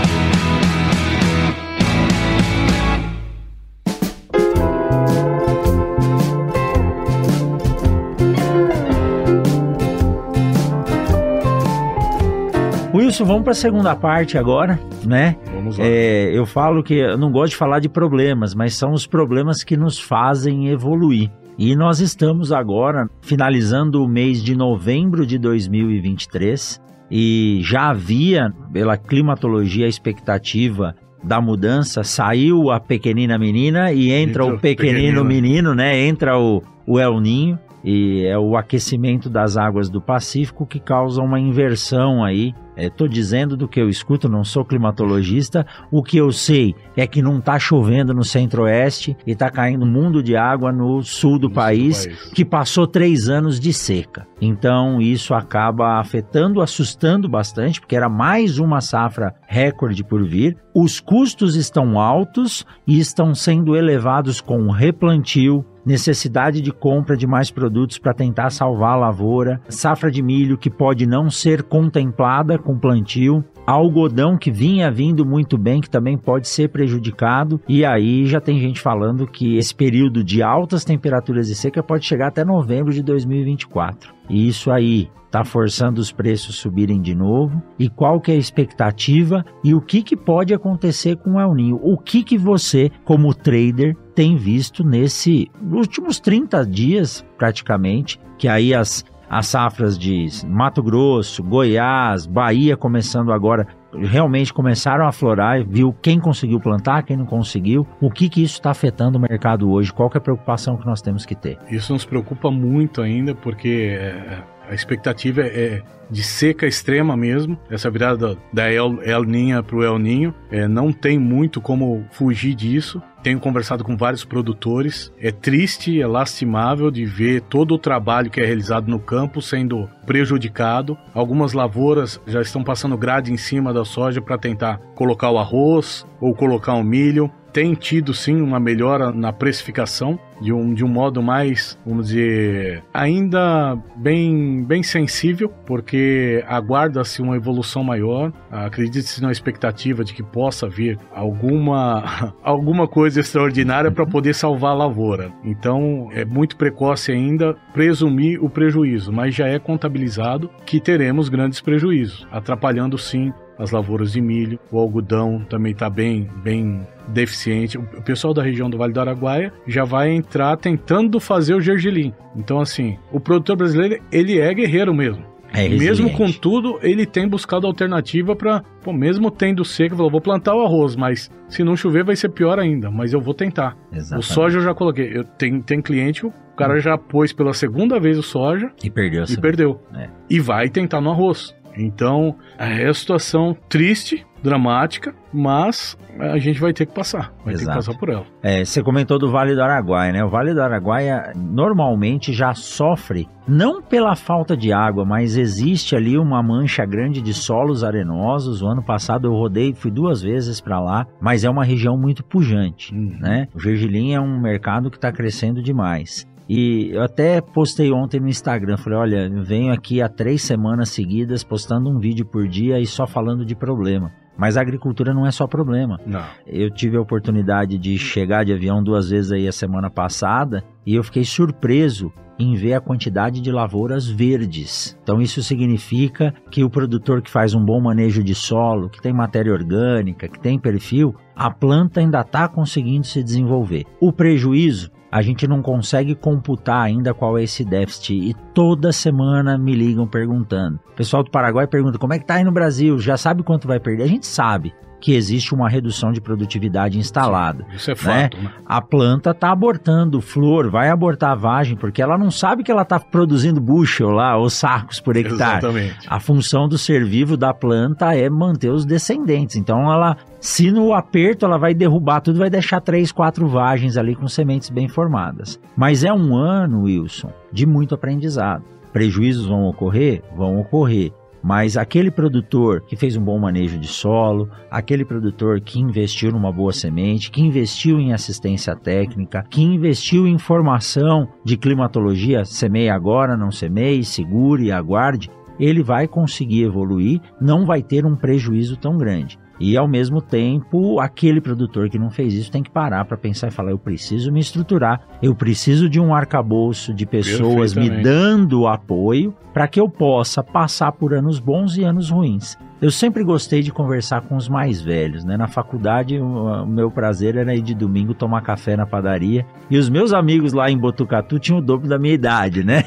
Wilson, vamos para a segunda parte agora, né? Vamos lá. É, eu falo que eu não gosto de falar de problemas, mas são os problemas que nos fazem evoluir. E nós estamos agora finalizando o mês de novembro de 2023 e já havia, pela climatologia, a expectativa da mudança. Saiu a pequenina menina e entra, entra o pequenino, pequenino menino, né? Entra o, o El Ninho e é o aquecimento das águas do Pacífico que causa uma inversão aí Estou é, dizendo do que eu escuto, não sou climatologista. O que eu sei é que não está chovendo no centro-oeste e está caindo um mundo de água no sul do, no país, do país, que passou três anos de seca. Então isso acaba afetando, assustando bastante, porque era mais uma safra recorde por vir. Os custos estão altos e estão sendo elevados com replantio, necessidade de compra de mais produtos para tentar salvar a lavoura, safra de milho que pode não ser contemplada com plantio, algodão que vinha vindo muito bem, que também pode ser prejudicado, e aí já tem gente falando que esse período de altas temperaturas e seca pode chegar até novembro de 2024. E isso aí está forçando os preços subirem de novo? E qual que é a expectativa e o que, que pode acontecer com o El Ninho? O que, que você, como trader, tem visto nesse últimos 30 dias, praticamente, que aí as as safras de Mato Grosso, Goiás, Bahia começando agora realmente começaram a florar, viu quem conseguiu plantar, quem não conseguiu, o que que isso está afetando o mercado hoje, qual é a preocupação que nós temos que ter? Isso nos preocupa muito ainda, porque é, a expectativa é de seca extrema mesmo. Essa virada da El, El Ninha para o El Ninho é, não tem muito como fugir disso. Tenho conversado com vários produtores. É triste, é lastimável de ver todo o trabalho que é realizado no campo sendo prejudicado. Algumas lavouras já estão passando grade em cima da soja para tentar colocar o arroz ou colocar o milho tem tido sim uma melhora na precificação, de um, de um modo mais, vamos dizer, ainda bem, bem sensível, porque aguarda-se uma evolução maior, acredite-se na expectativa de que possa vir alguma, alguma coisa extraordinária para poder salvar a lavoura. Então é muito precoce ainda presumir o prejuízo, mas já é contabilizado que teremos grandes prejuízos, atrapalhando sim as lavouras de milho, o algodão também está bem, bem deficiente. O pessoal da região do Vale do Araguaia já vai entrar tentando fazer o gergelim. Então, assim, o produtor brasileiro, ele é guerreiro mesmo. É mesmo com tudo, ele tem buscado alternativa para, mesmo tendo seca, falou, vou plantar o arroz, mas se não chover vai ser pior ainda, mas eu vou tentar. Exatamente. O soja eu já coloquei. Eu tenho, tem cliente o cara já pôs pela segunda vez o soja e perdeu. E perdeu. É. E vai tentar no arroz. Então, é a situação triste, dramática, mas a gente vai ter que passar, vai Exato. ter que passar por ela. É, você comentou do Vale do Araguaia, né? O Vale do Araguaia normalmente já sofre, não pela falta de água, mas existe ali uma mancha grande de solos arenosos. O ano passado eu rodei, fui duas vezes para lá, mas é uma região muito pujante, hum. né? O gergelim é um mercado que está crescendo demais. E eu até postei ontem no Instagram, falei, olha, venho aqui há três semanas seguidas postando um vídeo por dia e só falando de problema. Mas a agricultura não é só problema. Não. Eu tive a oportunidade de chegar de avião duas vezes aí a semana passada e eu fiquei surpreso em ver a quantidade de lavouras verdes. Então isso significa que o produtor que faz um bom manejo de solo, que tem matéria orgânica, que tem perfil, a planta ainda está conseguindo se desenvolver. O prejuízo a gente não consegue computar ainda qual é esse déficit e toda semana me ligam perguntando. O pessoal do Paraguai pergunta como é que tá aí no Brasil, já sabe quanto vai perder? A gente sabe que existe uma redução de produtividade instalada. Sim, isso é fato. Né? Né? A planta está abortando flor, vai abortar a vagem, porque ela não sabe que ela está produzindo bushel lá, ou sacos por hectare. Exatamente. A função do ser vivo da planta é manter os descendentes. Então ela, se no aperto ela vai derrubar tudo, vai deixar três, quatro vagens ali com sementes bem formadas. Mas é um ano, Wilson, de muito aprendizado. Prejuízos vão ocorrer? Vão ocorrer. Mas aquele produtor que fez um bom manejo de solo, aquele produtor que investiu numa boa semente, que investiu em assistência técnica, que investiu em formação de climatologia, semeie agora, não semeie, segure aguarde, ele vai conseguir evoluir, não vai ter um prejuízo tão grande. E ao mesmo tempo, aquele produtor que não fez isso tem que parar para pensar e falar: eu preciso me estruturar, eu preciso de um arcabouço de pessoas me dando apoio para que eu possa passar por anos bons e anos ruins. Eu sempre gostei de conversar com os mais velhos, né? Na faculdade, o, meu prazer era ir de domingo tomar café na padaria. E os meus amigos lá em Botucatu tinham o dobro da minha idade, né?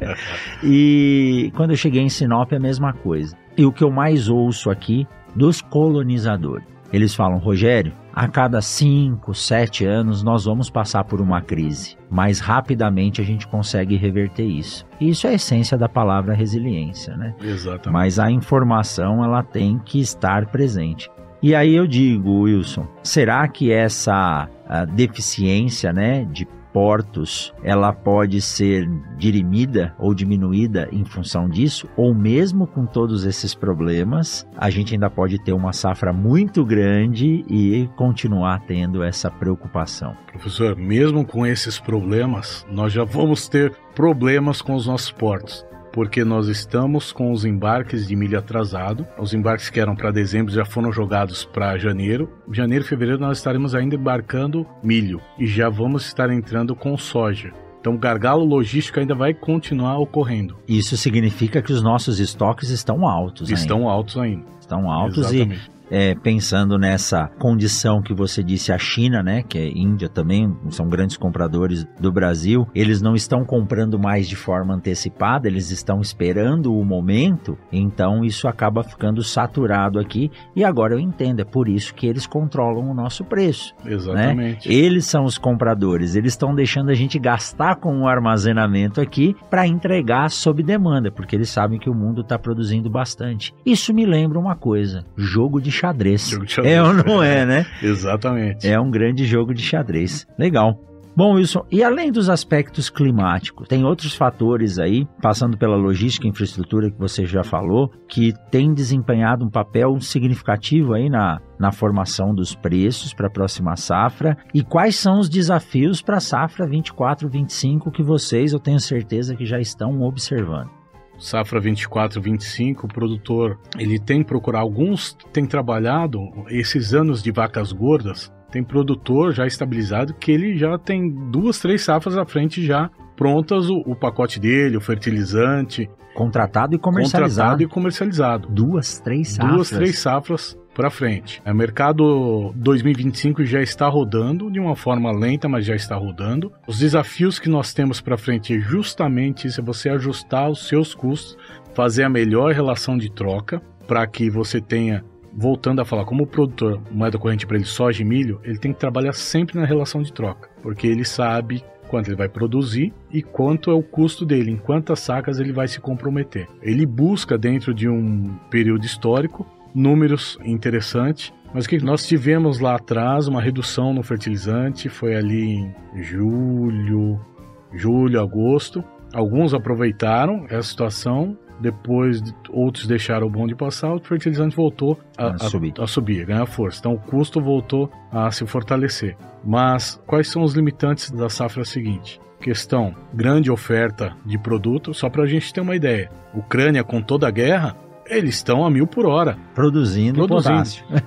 e quando eu cheguei em Sinop, é a mesma coisa. E o que eu mais ouço aqui dos colonizadores. Eles falam, Rogério, a cada 5, 7 anos nós vamos passar por uma crise, mas rapidamente a gente consegue reverter isso. Isso é a essência da palavra resiliência, né? Exatamente. Mas a informação ela tem que estar presente. E aí eu digo, Wilson, será que essa deficiência, né, de portos, ela pode ser dirimida ou diminuída em função disso, ou mesmo com todos esses problemas, a gente ainda pode ter uma safra muito grande e continuar tendo essa preocupação. Professor, mesmo com esses problemas, nós já vamos ter problemas com os nossos portos porque nós estamos com os embarques de milho atrasado. Os embarques que eram para dezembro já foram jogados para janeiro. Janeiro e fevereiro nós estaremos ainda embarcando milho e já vamos estar entrando com soja. Então, o gargalo logístico ainda vai continuar ocorrendo. Isso significa que os nossos estoques estão altos. Estão ainda. altos ainda. Estão altos Exatamente. É, pensando nessa condição que você disse, a China, né, que é Índia também, são grandes compradores do Brasil, eles não estão comprando mais de forma antecipada, eles estão esperando o momento, então isso acaba ficando saturado aqui. E agora eu entendo, é por isso que eles controlam o nosso preço. Né? Exatamente. Né? Eles são os compradores, eles estão deixando a gente gastar com o armazenamento aqui para entregar sob demanda, porque eles sabem que o mundo está produzindo bastante. Isso me lembra uma coisa: jogo de xadrez. Jogo de xadrez. É ou não é, né? Exatamente. É um grande jogo de xadrez. Legal. Bom, Wilson, e além dos aspectos climáticos, tem outros fatores aí, passando pela logística e infraestrutura que você já falou, que tem desempenhado um papel significativo aí na, na formação dos preços para a próxima safra. E quais são os desafios para a safra 24-25 que vocês, eu tenho certeza que já estão observando? Safra 24, 25, o produtor ele tem procurado, alguns têm trabalhado esses anos de vacas gordas, tem produtor já estabilizado que ele já tem duas, três safras à frente já prontas o, o pacote dele, o fertilizante. Contratado e comercializado. Contratado e comercializado. Duas, três safras. Duas, três safras para frente. O mercado 2025 já está rodando de uma forma lenta, mas já está rodando. Os desafios que nós temos para frente é justamente isso, é você ajustar os seus custos, fazer a melhor relação de troca para que você tenha voltando a falar, como o produtor, moeda corrente para ele soja e milho, ele tem que trabalhar sempre na relação de troca, porque ele sabe quanto ele vai produzir e quanto é o custo dele, em quantas sacas ele vai se comprometer. Ele busca dentro de um período histórico números interessantes, mas o que nós tivemos lá atrás uma redução no fertilizante, foi ali em julho, julho, agosto. Alguns aproveitaram essa situação depois outros deixaram o bonde passar, o fertilizante voltou a, a, subir. a, a subir, a ganhar força. Então o custo voltou a se fortalecer. Mas quais são os limitantes da safra seguinte? Questão: grande oferta de produto, só para a gente ter uma ideia. Ucrânia, com toda a guerra, eles estão a mil por hora. Produzindo, produzindo.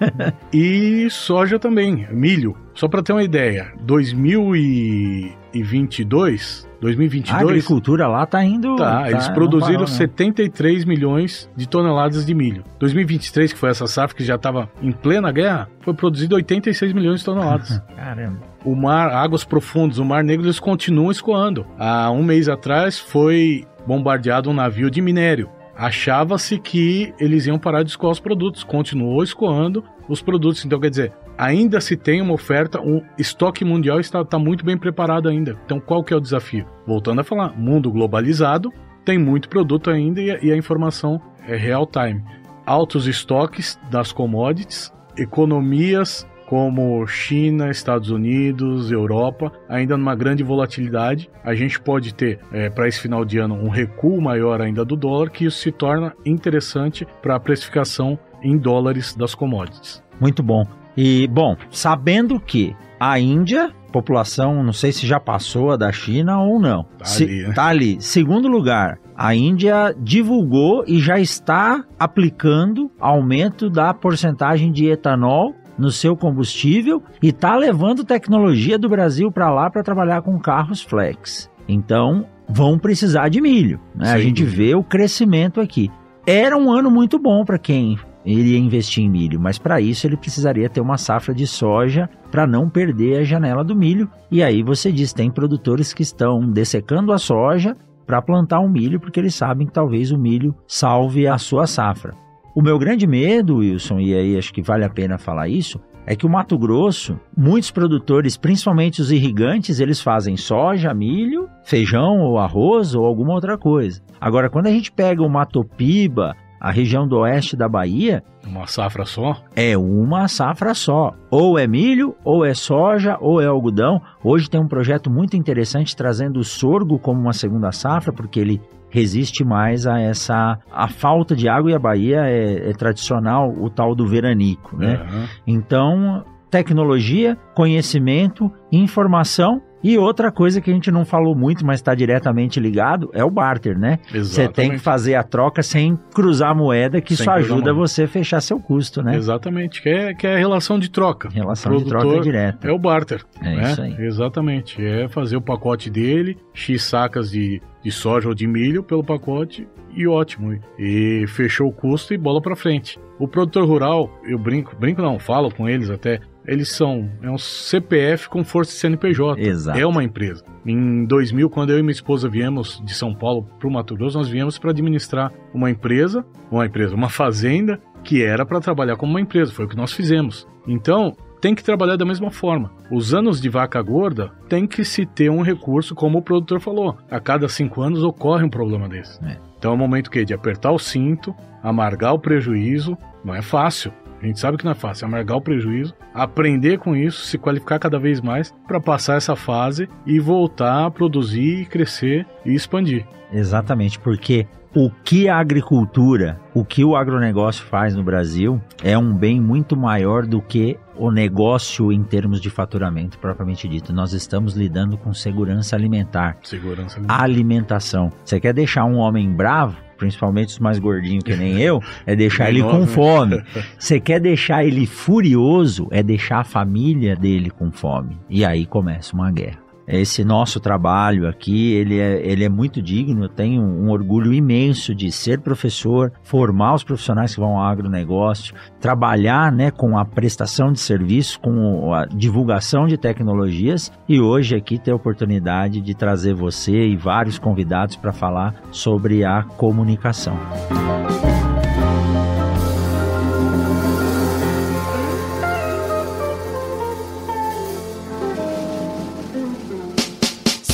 e soja também, milho. Só para ter uma ideia, 2022 2022. A agricultura lá tá indo. Tá, tá eles produziram parou, né? 73 milhões de toneladas de milho. 2023, que foi essa safra que já estava em plena guerra, foi produzido 86 milhões de toneladas. Caramba. O mar, águas profundas, o Mar Negro, eles continuam escoando. Há um mês atrás foi bombardeado um navio de minério. Achava-se que eles iam parar de escoar os produtos, continuou escoando os produtos. Então, quer dizer, ainda se tem uma oferta, o estoque mundial está, está muito bem preparado ainda. Então, qual que é o desafio? Voltando a falar, mundo globalizado, tem muito produto ainda e e a informação é real time. Altos estoques das commodities, economias como China, Estados Unidos, Europa, ainda numa grande volatilidade. A gente pode ter, é, para esse final de ano, um recuo maior ainda do dólar, que isso se torna interessante para a precificação em dólares das commodities. Muito bom. E, bom, sabendo que a Índia, população, não sei se já passou a da China ou não. Tá, se, ali, né? tá ali. Segundo lugar, a Índia divulgou e já está aplicando aumento da porcentagem de etanol no seu combustível e está levando tecnologia do Brasil para lá para trabalhar com carros flex. Então, vão precisar de milho. Né? A gente vê o crescimento aqui. Era um ano muito bom para quem iria investir em milho, mas para isso ele precisaria ter uma safra de soja para não perder a janela do milho. E aí você diz, tem produtores que estão dessecando a soja para plantar um milho porque eles sabem que talvez o milho salve a sua safra. O meu grande medo, Wilson, e aí acho que vale a pena falar isso, é que o Mato Grosso, muitos produtores, principalmente os irrigantes, eles fazem soja, milho, feijão ou arroz ou alguma outra coisa. Agora, quando a gente pega o Mato Piba, a região do oeste da Bahia. Uma safra só? É uma safra só. Ou é milho, ou é soja, ou é algodão. Hoje tem um projeto muito interessante trazendo o sorgo como uma segunda safra, porque ele resiste mais a essa a falta de água e a Bahia é, é tradicional o tal do veranico, né? Uhum. Então tecnologia, conhecimento, informação e outra coisa que a gente não falou muito, mas está diretamente ligado, é o barter, né? Você tem que fazer a troca sem cruzar a moeda, que sem isso ajuda você a fechar seu custo, né? Exatamente, que é, que é a relação de troca. Relação de troca direta. É o barter. É né? isso aí. Exatamente. É fazer o pacote dele, X sacas de, de soja ou de milho pelo pacote e ótimo. E fechou o custo e bola para frente. O produtor rural, eu brinco, brinco não, falo com eles até, eles são é um CPF com força de CNPJ. Exato. É uma empresa. Em 2000, quando eu e minha esposa viemos de São Paulo para o Mato Grosso, nós viemos para administrar uma empresa, uma empresa, uma fazenda que era para trabalhar como uma empresa. Foi o que nós fizemos. Então, tem que trabalhar da mesma forma. Os anos de vaca gorda tem que se ter um recurso, como o produtor falou. A cada cinco anos ocorre um problema desse. É. Então é o momento que de apertar o cinto, amargar o prejuízo, não é fácil. A gente sabe que não é fácil, é amargar o prejuízo, aprender com isso, se qualificar cada vez mais para passar essa fase e voltar a produzir, crescer e expandir. Exatamente, porque o que a agricultura, o que o agronegócio faz no Brasil é um bem muito maior do que o negócio em termos de faturamento propriamente dito. Nós estamos lidando com segurança alimentar. Segurança alimentar. Alimentação. Você quer deixar um homem bravo? Principalmente os mais gordinhos que nem eu, é deixar ele com fome. Você quer deixar ele furioso, é deixar a família dele com fome. E aí começa uma guerra esse nosso trabalho aqui, ele é, ele é muito digno, eu tenho um orgulho imenso de ser professor, formar os profissionais que vão ao agronegócio, trabalhar né, com a prestação de serviço, com a divulgação de tecnologias e hoje aqui ter a oportunidade de trazer você e vários convidados para falar sobre a comunicação.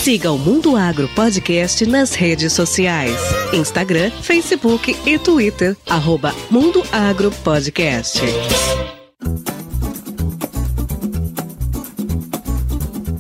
Siga o Mundo Agro Podcast nas redes sociais: Instagram, Facebook e Twitter. Arroba Mundo Agro Podcast.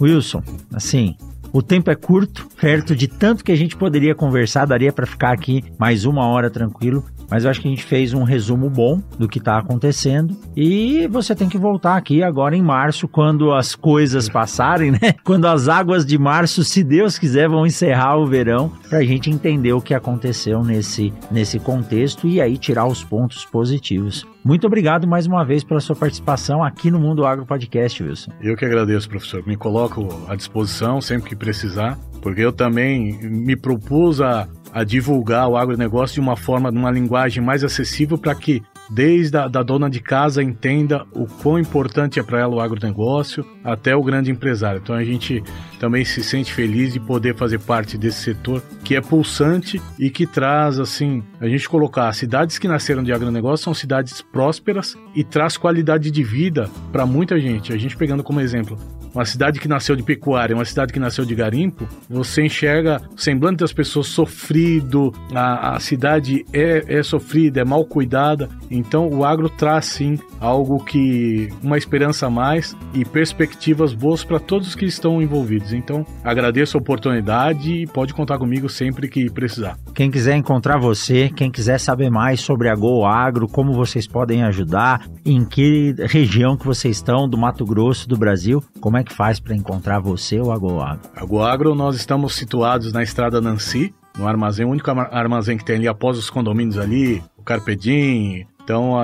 Wilson, assim, o tempo é curto, perto de tanto que a gente poderia conversar, daria para ficar aqui mais uma hora tranquilo, mas eu acho que a gente fez um resumo bom do que está acontecendo e você tem que voltar aqui agora em março, quando as coisas passarem, né? Quando as águas de março, se Deus quiser, vão encerrar o verão, para a gente entender o que aconteceu nesse, nesse contexto e aí tirar os pontos positivos. Muito obrigado mais uma vez pela sua participação aqui no Mundo Agro Podcast, Wilson. Eu que agradeço, professor. Me coloco à disposição sempre que precisar, porque eu também me propus a, a divulgar o agronegócio de uma forma, de uma linguagem mais acessível para que desde a da dona de casa entenda o quão importante é para ela o agronegócio, até o grande empresário. Então a gente também se sente feliz de poder fazer parte desse setor que é pulsante e que traz, assim, a gente colocar cidades que nasceram de agronegócio são cidades prósperas e traz qualidade de vida para muita gente. A gente pegando como exemplo uma cidade que nasceu de pecuária, uma cidade que nasceu de garimpo, você enxerga o semblante das pessoas sofrido, a, a cidade é, é sofrida, é mal cuidada. Então o agro traz sim algo que uma esperança a mais e perspectivas boas para todos que estão envolvidos. Então agradeço a oportunidade e pode contar comigo sempre que precisar. Quem quiser encontrar você, quem quiser saber mais sobre a Go Agro, como vocês podem ajudar, em que região que vocês estão do Mato Grosso do Brasil, como é que faz para encontrar você ou a Go Agro? A Go Agro nós estamos situados na Estrada Nancy, no armazém, o único armazém que tem ali após os condomínios ali, o Carpedim, então,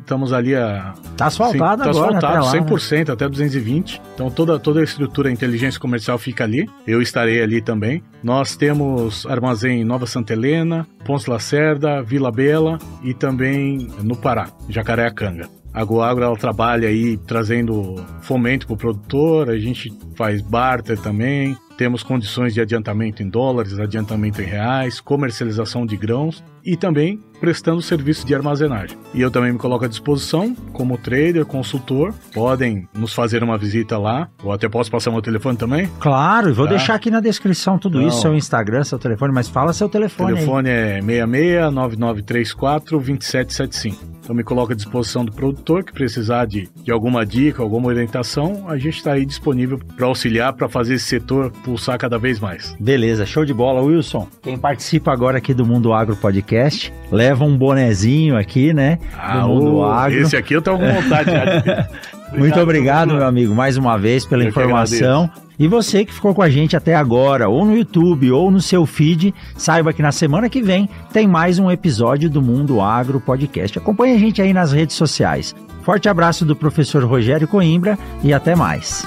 estamos ali a. Tá asfaltado sim, tá agora. Tá asfaltado, até 100%, né? até 220. Então, toda, toda a estrutura, a inteligência comercial fica ali. Eu estarei ali também. Nós temos armazém em Nova Santa Helena, Ponce Lacerda, Vila Bela e também no Pará, Jacareacanga. A Goagro ela trabalha aí trazendo fomento para o produtor, a gente faz barter também, temos condições de adiantamento em dólares, adiantamento em reais, comercialização de grãos e também prestando serviço de armazenagem. E eu também me coloco à disposição como trader, consultor. Podem nos fazer uma visita lá. Ou até posso passar meu telefone também? Claro, e vou tá? deixar aqui na descrição tudo então, isso, seu Instagram, seu telefone, mas fala seu telefone. O telefone aí. é 66 9934 2775. Então me coloco à disposição do produtor que precisar de, de alguma dica, alguma orientação, a gente está aí disponível para auxiliar, para fazer esse setor pulsar cada vez mais. Beleza, show de bola, Wilson. Quem participa agora aqui do Mundo Agro Podcast, leva um bonezinho aqui, né? Ah, do Mundo o, Agro. Esse aqui eu tenho vontade de Muito obrigado, meu amigo, mais uma vez pela eu informação. E você que ficou com a gente até agora, ou no YouTube, ou no seu feed, saiba que na semana que vem tem mais um episódio do Mundo Agro Podcast. Acompanhe a gente aí nas redes sociais. Forte abraço do professor Rogério Coimbra e até mais.